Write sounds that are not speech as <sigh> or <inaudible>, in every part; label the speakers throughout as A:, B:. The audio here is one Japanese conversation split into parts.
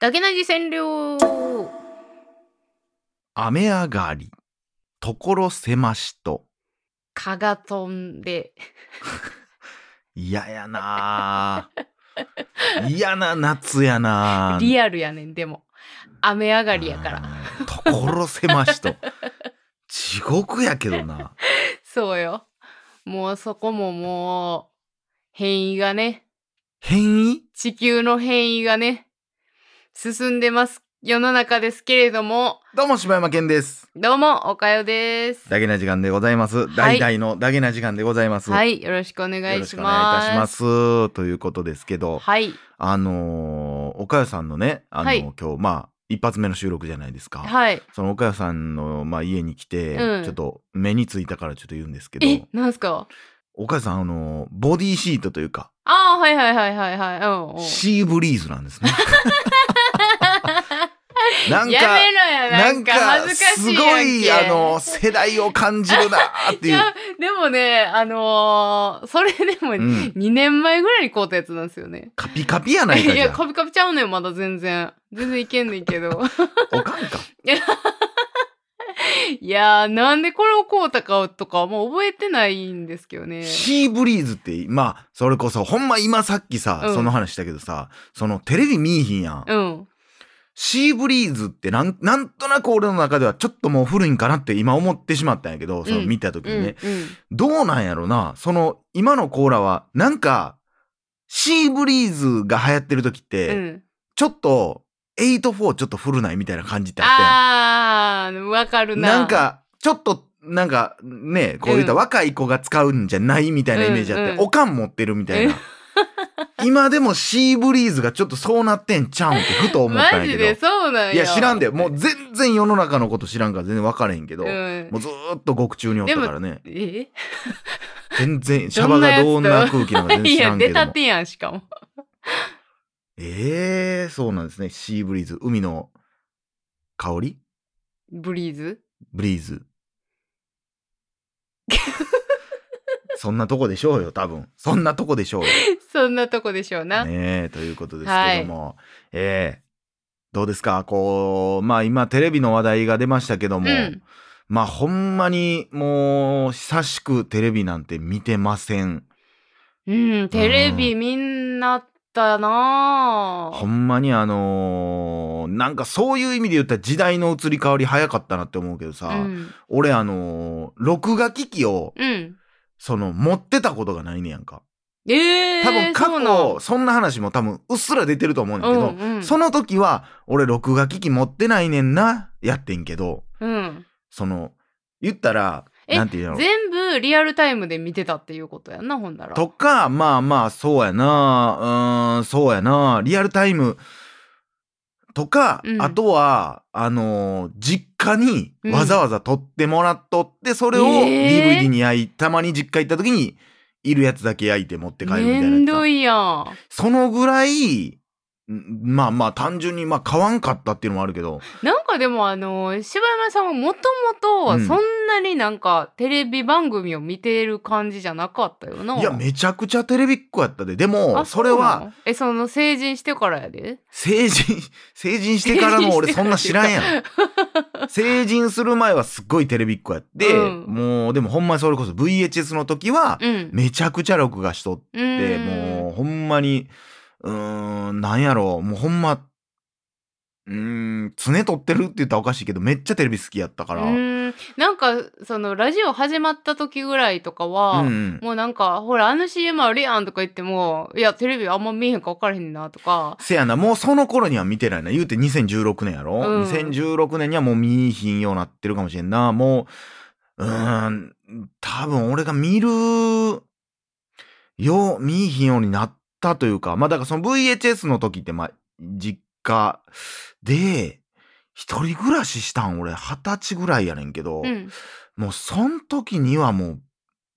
A: だけなじ占領
B: 雨上がり、所狭しと。
A: 蚊が飛んで。
B: 嫌やな。あ嫌な夏やな。あ
A: リアルやねんでも。雨上がりやから。
B: うん所狭しと。地獄やけどな。<laughs>
A: そうよ。もうそこももう変異がね。
B: 変異？
A: 地球の変異がね。進んでます世の中ですけれども。
B: どうも柴山健です。
A: どうもおかよです。
B: ダゲな時間でございます。大々のダゲな時間でございます。
A: はい。よろしくお願
B: よろしくお
A: いします
B: 願いいたします。ということですけど、
A: はい。
B: あのー、岡代さんのね、あのー
A: はい。
B: 今日、まあ、一発目の収録じゃないですか。
A: はい。
B: その岡代さんの、まあ、家に来て、
A: うん。
B: ちょっと目についたからちょっと言うんですけど、
A: えなんすか？
B: 岡代さん、あのーボディシートというか、
A: ああはいはいはいはいはいうんうん
B: シーブリーズなんですね。<laughs> なんか、
A: やめろやなんか恥ずかしい
B: すごい、あの、世代を感じるなーっていう。
A: いやでもねあのーそれでも
B: うん
A: 2年前ぐらいに買うたやつなんですよね、
B: カピカピやないか
A: いやカピカピちゃうねんまだ全然全然いけんねんけど
B: あ。おかんか。<laughs>
A: いやーなんでこれを買うたかとかはもう覚えてないんですけどね。
B: シーブリーズって、まあ、それこそ、ほんま今さっきさ、
A: うん。
B: その話したけどさ、そのテレビ見いひんやん。
A: うん。
B: シーブリーズってなん、なんとなく俺の中ではちょっともう古いんかなって今思ってしまったんやけど、その見た時にね。
A: うんうん。
B: どうなんやろな。その、今のコーラは、なんか、シーブリーズが流行ってる時って、
A: うん。
B: ちょっと、84ちょっと古ないみたいな感じってあったやん。
A: あーわかるな
B: なんか、ちょっと、なんか、ね、こういった
A: うん
B: 若い子が使うんじゃないみたいなイメージあって、
A: うんうん
B: おかん持ってるみたいな。今でもシーブリーズがちょっとそうなってんちゃうんってふと思ったん
A: マジで
B: やけど。
A: そうなんや
B: いや、知らんで。もう全然世の中のこと知らんから全然分からへんけど、
A: うん
B: もうずーっと獄中におったからね。
A: え？
B: 全然、シャバがどんな空気なのか全然
A: い
B: 知ら
A: や
B: んけども。
A: 出たてやんしかも
B: ええー、そうなんですね。シーブリーズ。海の香り？
A: ブリーズ？
B: ブリーズ。<laughs> そんなとこでしょうよ、多分。そんなとこでしょうよ。<laughs>
A: そんなとこでしょうな、
B: ねえ、ということですけども。ええどうですか？こう、まあ今テレビの話題が出ましたけども、
A: うん
B: まあほんまにもう久しくテレビなんて見てません。
A: うん、テレビみんなったな
B: ほんまにあのーなんかそういう意味で言ったら時代の移り変わり早かったなって思うけどさ、
A: うん、
B: 俺あのー録画機器を
A: うん、
B: その持ってたことがないねやんか。
A: ええー、
B: 多分過去そん。な話も多分うっすら出てると思うんだけど、
A: うんうん。
B: その時は俺録画機器持ってないねんなやってんけど
A: うん、
B: その言ったら
A: え
B: なんていうの？
A: 全部リアルタイムで見てたっていうことやんなほんなら。
B: とかまあまあそうやなうーんそうやなリアルタイムとか、
A: うん。
B: あとはあのー実家に
A: うん。
B: わざわざ撮ってもらっとって、それを
A: えー。
B: DVD に焼いたまに実家行った時にいるやつだけ焼いて持って帰るみたいなやつ
A: めんどいやん。
B: そのぐらい、んまあまあ単純にまあ買わんかったっていうのもあるけど、
A: なんかでもあの柴山さんはもともと
B: うん。
A: そんなになんかテレビ番組を見てる感じじゃなかったよな。い
B: や、めちゃくちゃテレビっ子やったで。でも、
A: あ
B: それは
A: の？えその成人してからやで？
B: 成人、<laughs> 成人してからの俺そんな知らんやん。成人する前はすっごいテレビっ子やって、
A: うん。
B: もうでもほんまにそれこそ VHS の時は
A: うん。
B: めちゃくちゃ録画しとって、
A: うん。
B: もうほんまに、うーん、なんやろう、もうほんま、うーん、常撮ってるって言ったらおかしいけど、めっちゃテレビ好きやったから。
A: うーんなんかそのラジオ始まった時ぐらいとかは、
B: うんうん
A: もうなんかほらあの CM あるやんとか言ってもいやテレビあんま見えへんか分からへんなとか
B: せやな、もうその頃には見てないな。言うて2016年やろ、
A: うん
B: ?2016 年にはもう見いひんようになってるかもしれんな。もう、うーん、多分俺が見るよう、見いひんようになったというか、まあだからその VHS の時って、まあ、実家で、一人暮らししたん俺二十歳ぐらいやねんけど、
A: うん。
B: もうそん時にはもう、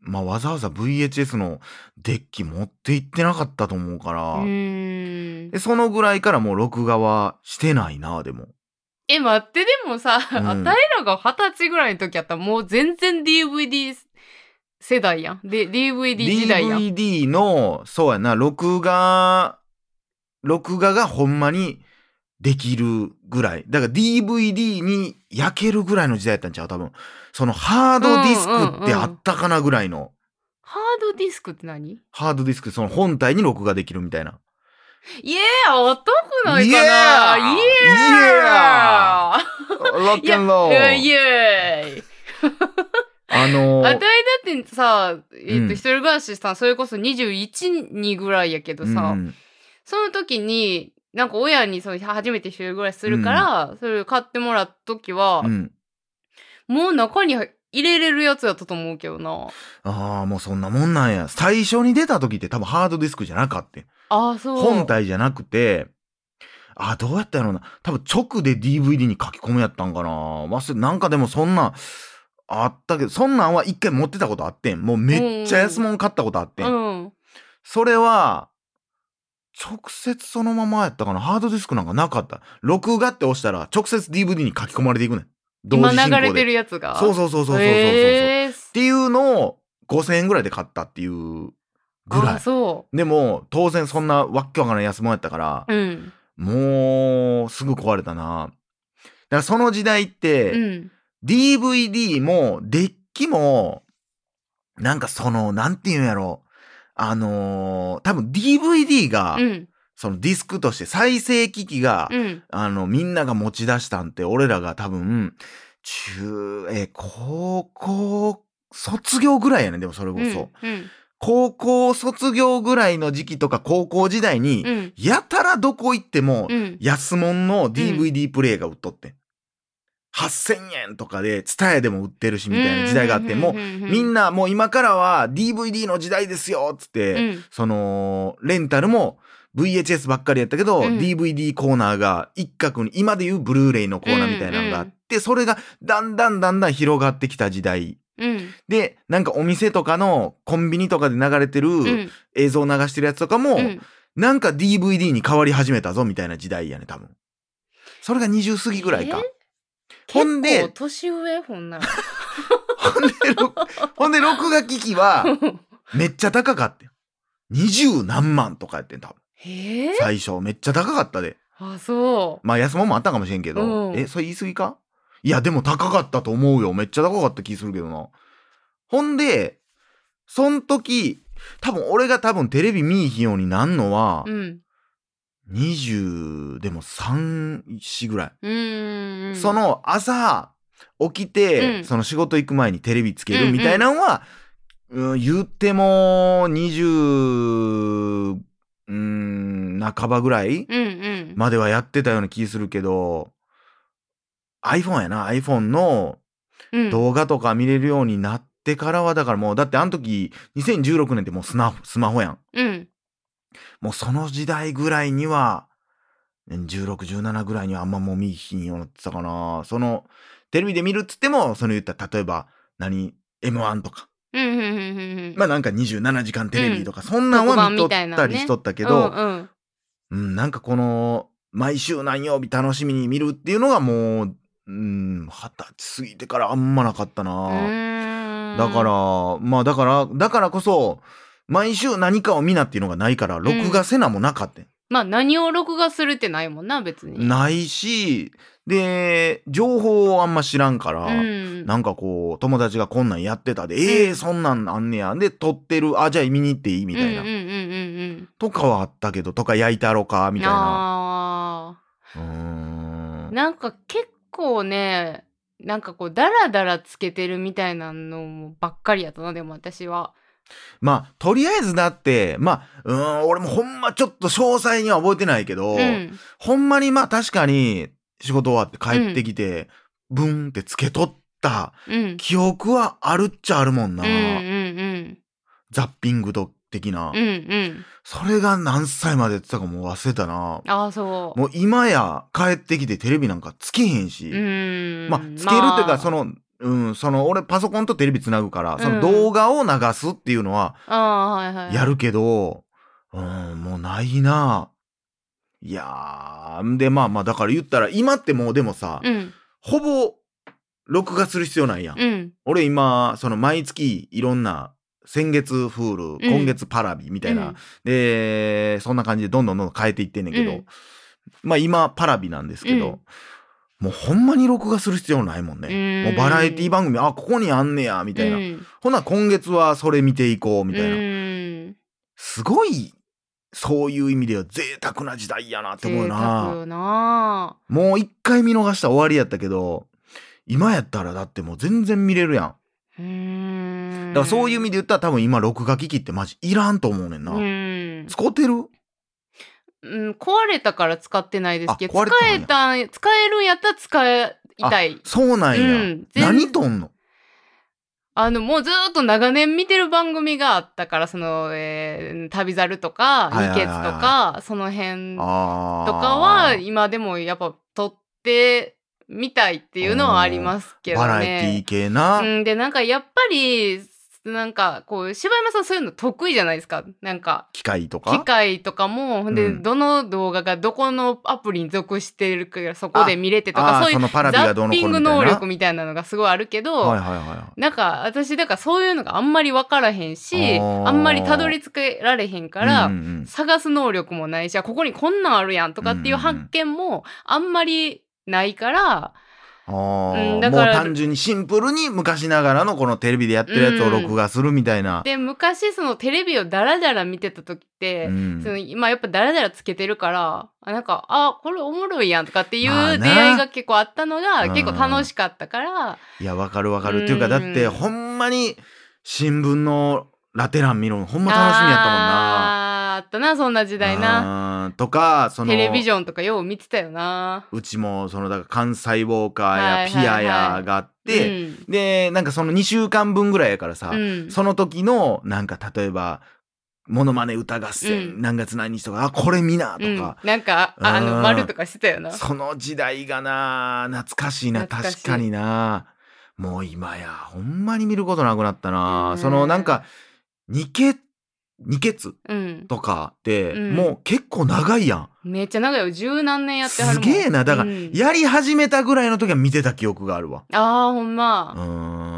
B: まあわざわざ VHS のデッキ持って行ってなかったと思うから、で、そのぐらいからもう録画はしてないな、でも。
A: え待ってでもさ、
B: うん。
A: あたいらが二十歳ぐらいの時やったらもう全然 DVD 世代やん。で、DVD 時代やん。
B: DVD の、そうやな、録画、録画がほんまにできるぐらい。だから DVD に焼けるぐらいの時代やったんちゃう多分。そのハードディスクってあったかなぐらいの。
A: ハードディスクって何？
B: ハードディスク、その本体に録画できるみたいな。
A: いやあったくないかな
B: Yeah！
A: イエー
B: ロックンロー
A: イエーイ
B: あの
A: あたいだってさ、えっ、
B: うん
A: と、一人暮らししたん、それこそ21、2ぐらいやけどさ、
B: うん
A: その時に、なんか親にその初めて一人暮らしするから、それを買ってもらった時は、
B: うん。
A: もう中に入れれるやつやったと思うけどな。
B: ああ、もうそんなもんなんや。最初に出た時って多分ハードディスクじゃなかった。
A: ああ、そう。
B: 本体じゃなくて、あ、どうやったやろうな。多分直で DVD に書き込むやったんかな。忘れ、なんかでもそんな、あったけど、そんなんは一回持ってたことあってん。もうめっちゃ安物買ったことあってん。
A: うん。
B: それは、直接そのままやったかな。ハードディスクなんかなかった。録画って押したら、直接 DVD に書き込まれていくねん。同
A: 今
B: 時進行で。
A: 流れてるやつが。
B: そうそうそうそうそうそうそう。
A: へー
B: っていうのを5000円ぐらいで買ったっていうぐら
A: あ
B: い。
A: そ
B: でも、当然そんなわっけわからん安物やったから、
A: う。うん。
B: もう、すぐ壊れたな。だからその時代って、
A: うん。
B: DVD も、デッキも、なんかその、なんていうんやろ。あのー多分 DVD が、
A: うん。
B: そのディスクとして再生機器が、
A: うん。
B: あの、みんなが持ち出したんって、俺らが多分、中、えー高校、卒業ぐらいやねでもそれこそ。
A: うん。
B: 高校卒業ぐらいの時期とか高校時代に、
A: うん。
B: やたらどこ行っても、
A: うん。
B: 安物の DVD プレイが売っとってん。8000円とかで、ツタヤでも売ってるし、みたいな時代があって、もう、みん
A: な、
B: なもう今からは DVD の時代ですよっつって、
A: うん
B: その、レンタルも VHS ばっかりやったけど、
A: うん
B: DVD コーナーが一角に、今でいうブルーレイのコーナーみたいなのがあって、それがだんだんだんだん広がってきた時代。
A: うん。
B: で、なんかお店とかのコンビニとかで流れてる
A: うん。
B: 映像流してるやつとかも、
A: うん。
B: なんか DVD に変わり始めたぞみたいな時代やね、多分。それが20過ぎぐらいか。ほんで
A: 年上？ほんなら。<laughs>
B: ほんで、ろほんで、録画機器は <laughs> めっちゃ高かったよ。二十何万とかやってん、多分。
A: へえ？
B: 最初、めっちゃ高かったで。
A: あ、そ
B: まあ、安物もあったかもしれんけど。
A: うん
B: え、それ言い過ぎか？いや、でも高かったと思うよ。めっちゃ高かった気するけどな。ほんで、そん時、多分俺が多分テレビ見いひんようになんのは
A: う。う、ん。
B: 20でも3、4ぐらい。そ、の朝起きて、
A: うん
B: その仕事行く前にテレビつけるみたいなのは、うん言っても20、うん、半ばぐらい
A: うんうん。
B: まではやってたような気するけど、iPhone やな、iPhone の
A: うん、
B: 動画とか見れるようになってからは、だからもう、だってあの時、2016年ってもうスマスマホやん。
A: うん。
B: もうその時代ぐらいには、16、17ぐらいにはあんまもう見ひんようになってたかな。その、テレビで見るっつっても、その言ったら、例えば、何、M1 とか、
A: うんうんうんうんうん。
B: まあなんか27時間テレビとか、そんなんは見とったりしとったけど、
A: うんうん
B: うん、なんかこの、毎週何曜日楽しみに見るっていうのがもう、うん、二十歳過ぎてからあんまなかった
A: う
B: な。だから、まあだから、だからこそ、毎週何かを見なっていうのがないから、録画せなもなかったん
A: まあ何を録画するってないもんな別に。
B: ないし、で、情報をあんま知らんから、
A: うん。
B: なんかこう、友達がこんなんやってたで、
A: ん
B: ええそんなんあんねや。で、撮ってる、あ、じゃあ見に行っていいみたいな。
A: うんうんうんうんうん。
B: とかはあったけど、とか焼いたろか、みたい
A: あ
B: な。うー
A: あ。
B: ん。
A: なんか結構ね、なんかこうダラダラつけてるみたいなのばっかりやったなでも私は。
B: まあ、とりあえずだって、まあ、うーん、俺もほんまちょっと詳細には覚えてないけど、
A: うん。
B: ほんまにまあ確かに仕事終わって帰ってきて、ブンってつけとった
A: うん。
B: 記憶はあるっちゃあるもんな。
A: うんうんうん。
B: ザッピングと的な、
A: うんうん。
B: それが何歳までやってたかもう忘れたな。
A: ああそう。
B: もう今や帰ってきてテレビなんかつけへんし。まあつけるっていうかそ
A: の。
B: の、うん、その俺パソコンとテレビつなぐから、そ
A: うん。
B: の動画を流すっていうのは
A: ああはいはい。
B: や。るけど、うん、もうないな。いやー、でまあまあだから言ったら今ってもうでもさ、
A: うん。
B: ほぼ録画する必要ないやん。
A: うん。
B: 俺今、その毎月いろんな先月フール、
A: ん。
B: 今月パラビみたいな、でそんな感じでどんどんどんどん変えていってんねんけど、
A: うん。
B: まあ今パラビなんですけど、
A: うん
B: もうほんまに録画する必要ないもんね、
A: うん。
B: もうバラエティ番組あここにあんねやみたいな、
A: うん。
B: ほな今月はそれ見ていこうみたいな、
A: うん。
B: すごいそういう意味では贅沢な時代やなって思うな。
A: よな。
B: もう一回見逃したら終わりやったけど今やったらだってもう全然見れるやん。だからそういう意味で言ったら多分今録画機器ってマジいらんと思うねんな、
A: うん。
B: 使ってる？
A: うん、壊れたから使ってないですけど
B: あ壊れたんや。
A: 使えたん使えるんやったら使いたい。
B: そうなんや、
A: うん全
B: 何とんの？
A: あのもうずーっと長年見てる番組があったからその、えー旅猿とか
B: はいはいはい
A: とかその辺と
B: あー。
A: かは今でもやっぱ撮ってみたいっていうのはありますけどね。
B: バラエティ系な、
A: うん、でなんかやっぱりなんかこう柴山さんそういうの得意じゃないですか？なんか
B: 機械とか？
A: 機械とかもほんで、
B: うん。
A: どの動画がどこのアプリに属してるかそこで見れてとかそういうザッピング能力みたいなのがすごいあるけど、
B: はいはいは
A: なんか私だからそういうのがあんまり分からへんし
B: あ
A: んまりたどり着けられへん
B: い
A: から、
B: うんうんうん。
A: 探す能力もないしあここにこんなんあるやんとかっていう
B: うんうんうん。
A: 発見もあんまりないから、
B: あー
A: うんだから。
B: もう単純にシンプルに昔ながらのこのテレビでやってるやつを録画するみたいな、
A: で昔そのテレビをダラダラ見てた時って、
B: うん。
A: その今やっぱダラダラつけてるからあなんかあこれおもろいやんとかっていう出会いが結構あったのが、
B: うん。
A: 結構楽しかったから、
B: いやわかるわかる。っていうかだって
A: うん。
B: ほんまに新聞のラテ欄見るのほんま楽しみやったもんな
A: ったなそんな時代な。
B: とかその
A: テレビジョンとかよう見てたよな。
B: うちもそのだから関西ウォーカーやピアやがあって、
A: うん。
B: でなんかその2週間分ぐらいやからさ、
A: うん。
B: その時のなんか例えば「モノマネ歌合戦、
A: うん。
B: 何月何日」とか「あこれ見な」と
A: うん。
B: か、
A: なんかああ
B: うん。
A: の丸とかしてたよな。
B: その時代がな懐かしいな確かにな。もう今やほんまに見ることなくなったな、
A: うん。
B: そのなんか二血二血
A: うん、
B: とかって、
A: うん。
B: もう結構長いやん。
A: めっちゃ長いよ。十何年やってはる
B: すげえな。だから、
A: うん。
B: やり始めたぐらいの時は見てた記憶があるわ。
A: あーほん
B: う
A: ま。
B: ーん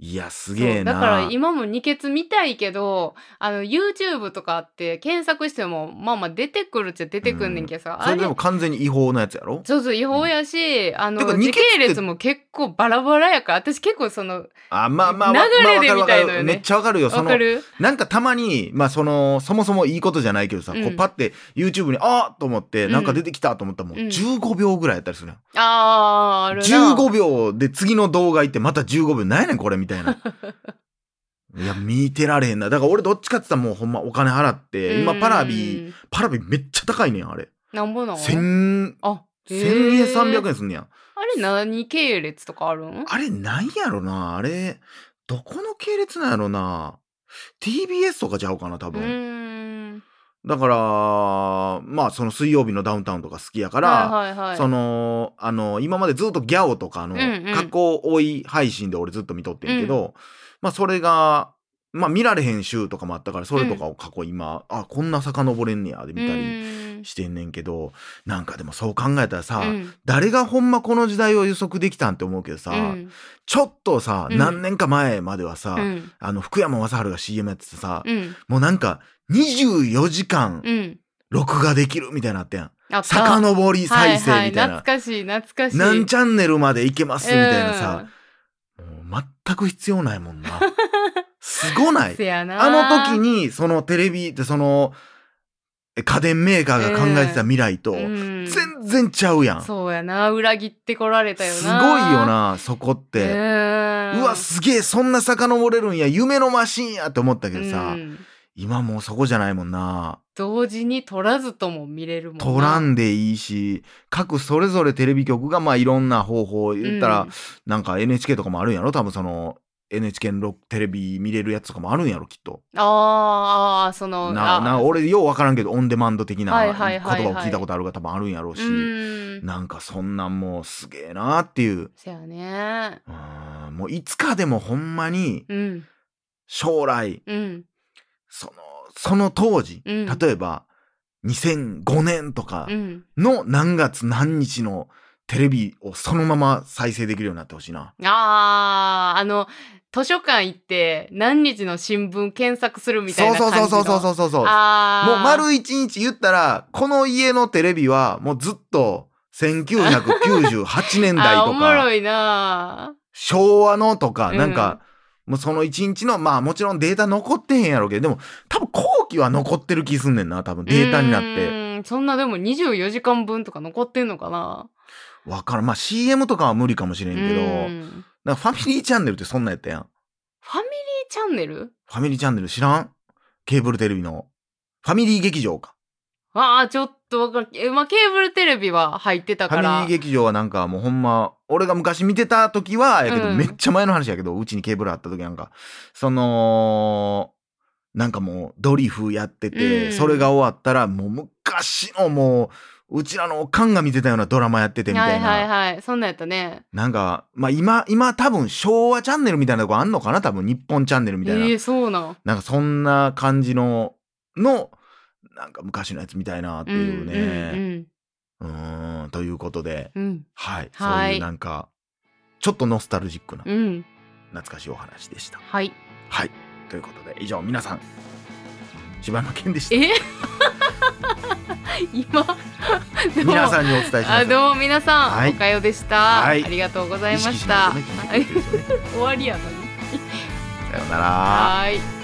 B: いやすげえな。
A: だから今も二血見たいけどあの YouTube とかって検索してもまあまあ出てくるっちゃ出てくんねんけどさ、あれ
B: それでも完全に違法のやつやろ？
A: そうそう違法やし、あの
B: てか二
A: 時系列も結構バラバラやから私結構その
B: あまあまあ
A: 流れでみたいのよね。
B: めっちゃわかるよ。そのなんかたまにまあそのそもそもいいことじゃないけどさ、
A: うん。
B: こうパッて YouTube にあーと思って
A: うん。
B: なんか出てきたと思ったらもう
A: うん。
B: 15秒ぐらいやったりするやん、
A: あーあるな。
B: 15秒で次の動画行ってまた15秒。なんやねんこれみたいな <laughs> いや見てられへんな。だから俺どっちかって言ったらもうほんまお金払って今パラビ
A: うん
B: パラビめっちゃ高いねんあれ。
A: なんぼなの
B: 千
A: あ
B: 千円300
A: 円
B: 円すんねや。ん
A: あれ何系列とかあるん？
B: あれなんやろな。あれどこの系列なんやろな。TBS とかちゃうかな多
A: う
B: 分、だからまあその水曜日のダウンタウンとか好きやから、
A: はいはいはい。
B: そのあの今までずっとギャオとかの
A: うんうん。
B: 加工追い配信で俺ずっと見とってんけど、まあそれがまあ見られへん週とかもあったからそれとかを過去今、あこんな遡れんねやで見たり。
A: り
B: してんねんけどなんかでもそう考えたらさ、
A: うん。
B: 誰がほんまこの時代を予測できたんって思うけどさ、
A: うん。
B: ちょっとさ、
A: うん。
B: 何年か前まではさ、
A: うん。
B: あの福山雅治が CM やっててさ、
A: うん。
B: もうなんか24時間
A: うん。
B: 録画できるみたいなのあった。やん。遡り再生みたいな。
A: はいはい、懐かしい懐かしい。
B: 何チャンネルまでいけますみたいなさ、もう全く必要ないもん。な。すごないあの時にそのテレビってそのえ家電メーカーが考えてた未来と
A: うん。
B: 全然ちゃうやん。す
A: そうやな。裏切ってこられたよ
B: ごい
A: な
B: よなそこって。
A: う
B: うわすげえそんな遡れるんや。夢のマシンやって思ったけどさ、
A: うん。
B: 今もうそこじゃないもんな。
A: 同時に撮らずとも見れるもんな。
B: 取らんでいいし各それぞれテレビ局がまあいろんな方法言ったら、
A: うん。
B: なんか NHK とかもあるんやろ？多分その NHK のテレビ見れるやつとかもあるんやろきっと。
A: ああその
B: な
A: あ
B: な俺よう分からんけどオンデマンド的な言葉を聞いたことあるが多分あるんやろうし、
A: うん。
B: なんかそんなんもうすげえなっていう。
A: せやね。
B: うんもういつかでもほんまに
A: うん。
B: 将来
A: うん。
B: そのその当時、
A: うん。
B: 例えば2005年とか
A: うん。
B: の何月何日のテレビをそのまま再生できるようになってほしいな。
A: あーあの図書館行って何日の新聞検索するみたいな感じの。
B: そうそうそうそうそうそうもう丸一日言ったらこの家のテレビはもうずっと1998年代
A: あーおもろいな
B: 昭和のとか
A: うん
B: なんか、もうその一日のまあもちろんデータ残ってへんやろうけどでも多分後期は残ってる気すんねんな多分データになって
A: うんそんなでも24時間分とか残ってんのかな
B: わからんまあ CM とかは無理かもしれんけど
A: うん
B: なんかファミリーチャンネルってそんなんやったやん。
A: ファミリーチャンネル？
B: ファミリーチャンネル知らん？ケーブルテレビの。ファミリー劇場か。
A: ああちょっとわかる。えまあケーブルテレビは入ってた
B: ファ
A: から
B: ミリー劇場はなんかもうほんま俺が昔見てた時はやけど、
A: うん。
B: めっちゃ前の話やけどうちにケーブルあった時なんか。そのなんかもうドリフやってて、
A: うん。
B: それが終わったらもう昔のもううちらのおかんが見てたようなドラマやっててみたいな、
A: はいはいはい。そんなんやったね。
B: なんかまあ今今多分昭和チャンネルみたいなとこあんのかな？多分日本チャンネルみたいな、
A: えー、そうなん。
B: なんかそんな感じののなんか昔のやつみたいなっていうね。うーんということで、
A: うん。うん
B: はい、
A: はい。
B: そういうなんかちょっとノスタルジックな
A: うんうん。
B: 懐かしいお話でした。
A: はい。
B: はい。ということで以上皆さん。柴山健でした。
A: え？今？<laughs>
B: 皆さんにお伝えしま
A: どうも皆さん、
B: はい。
A: おかよでした、
B: はい。
A: ありがとうございました。
B: とね <laughs>
A: 終わりやのに。
B: さようなら。
A: はーい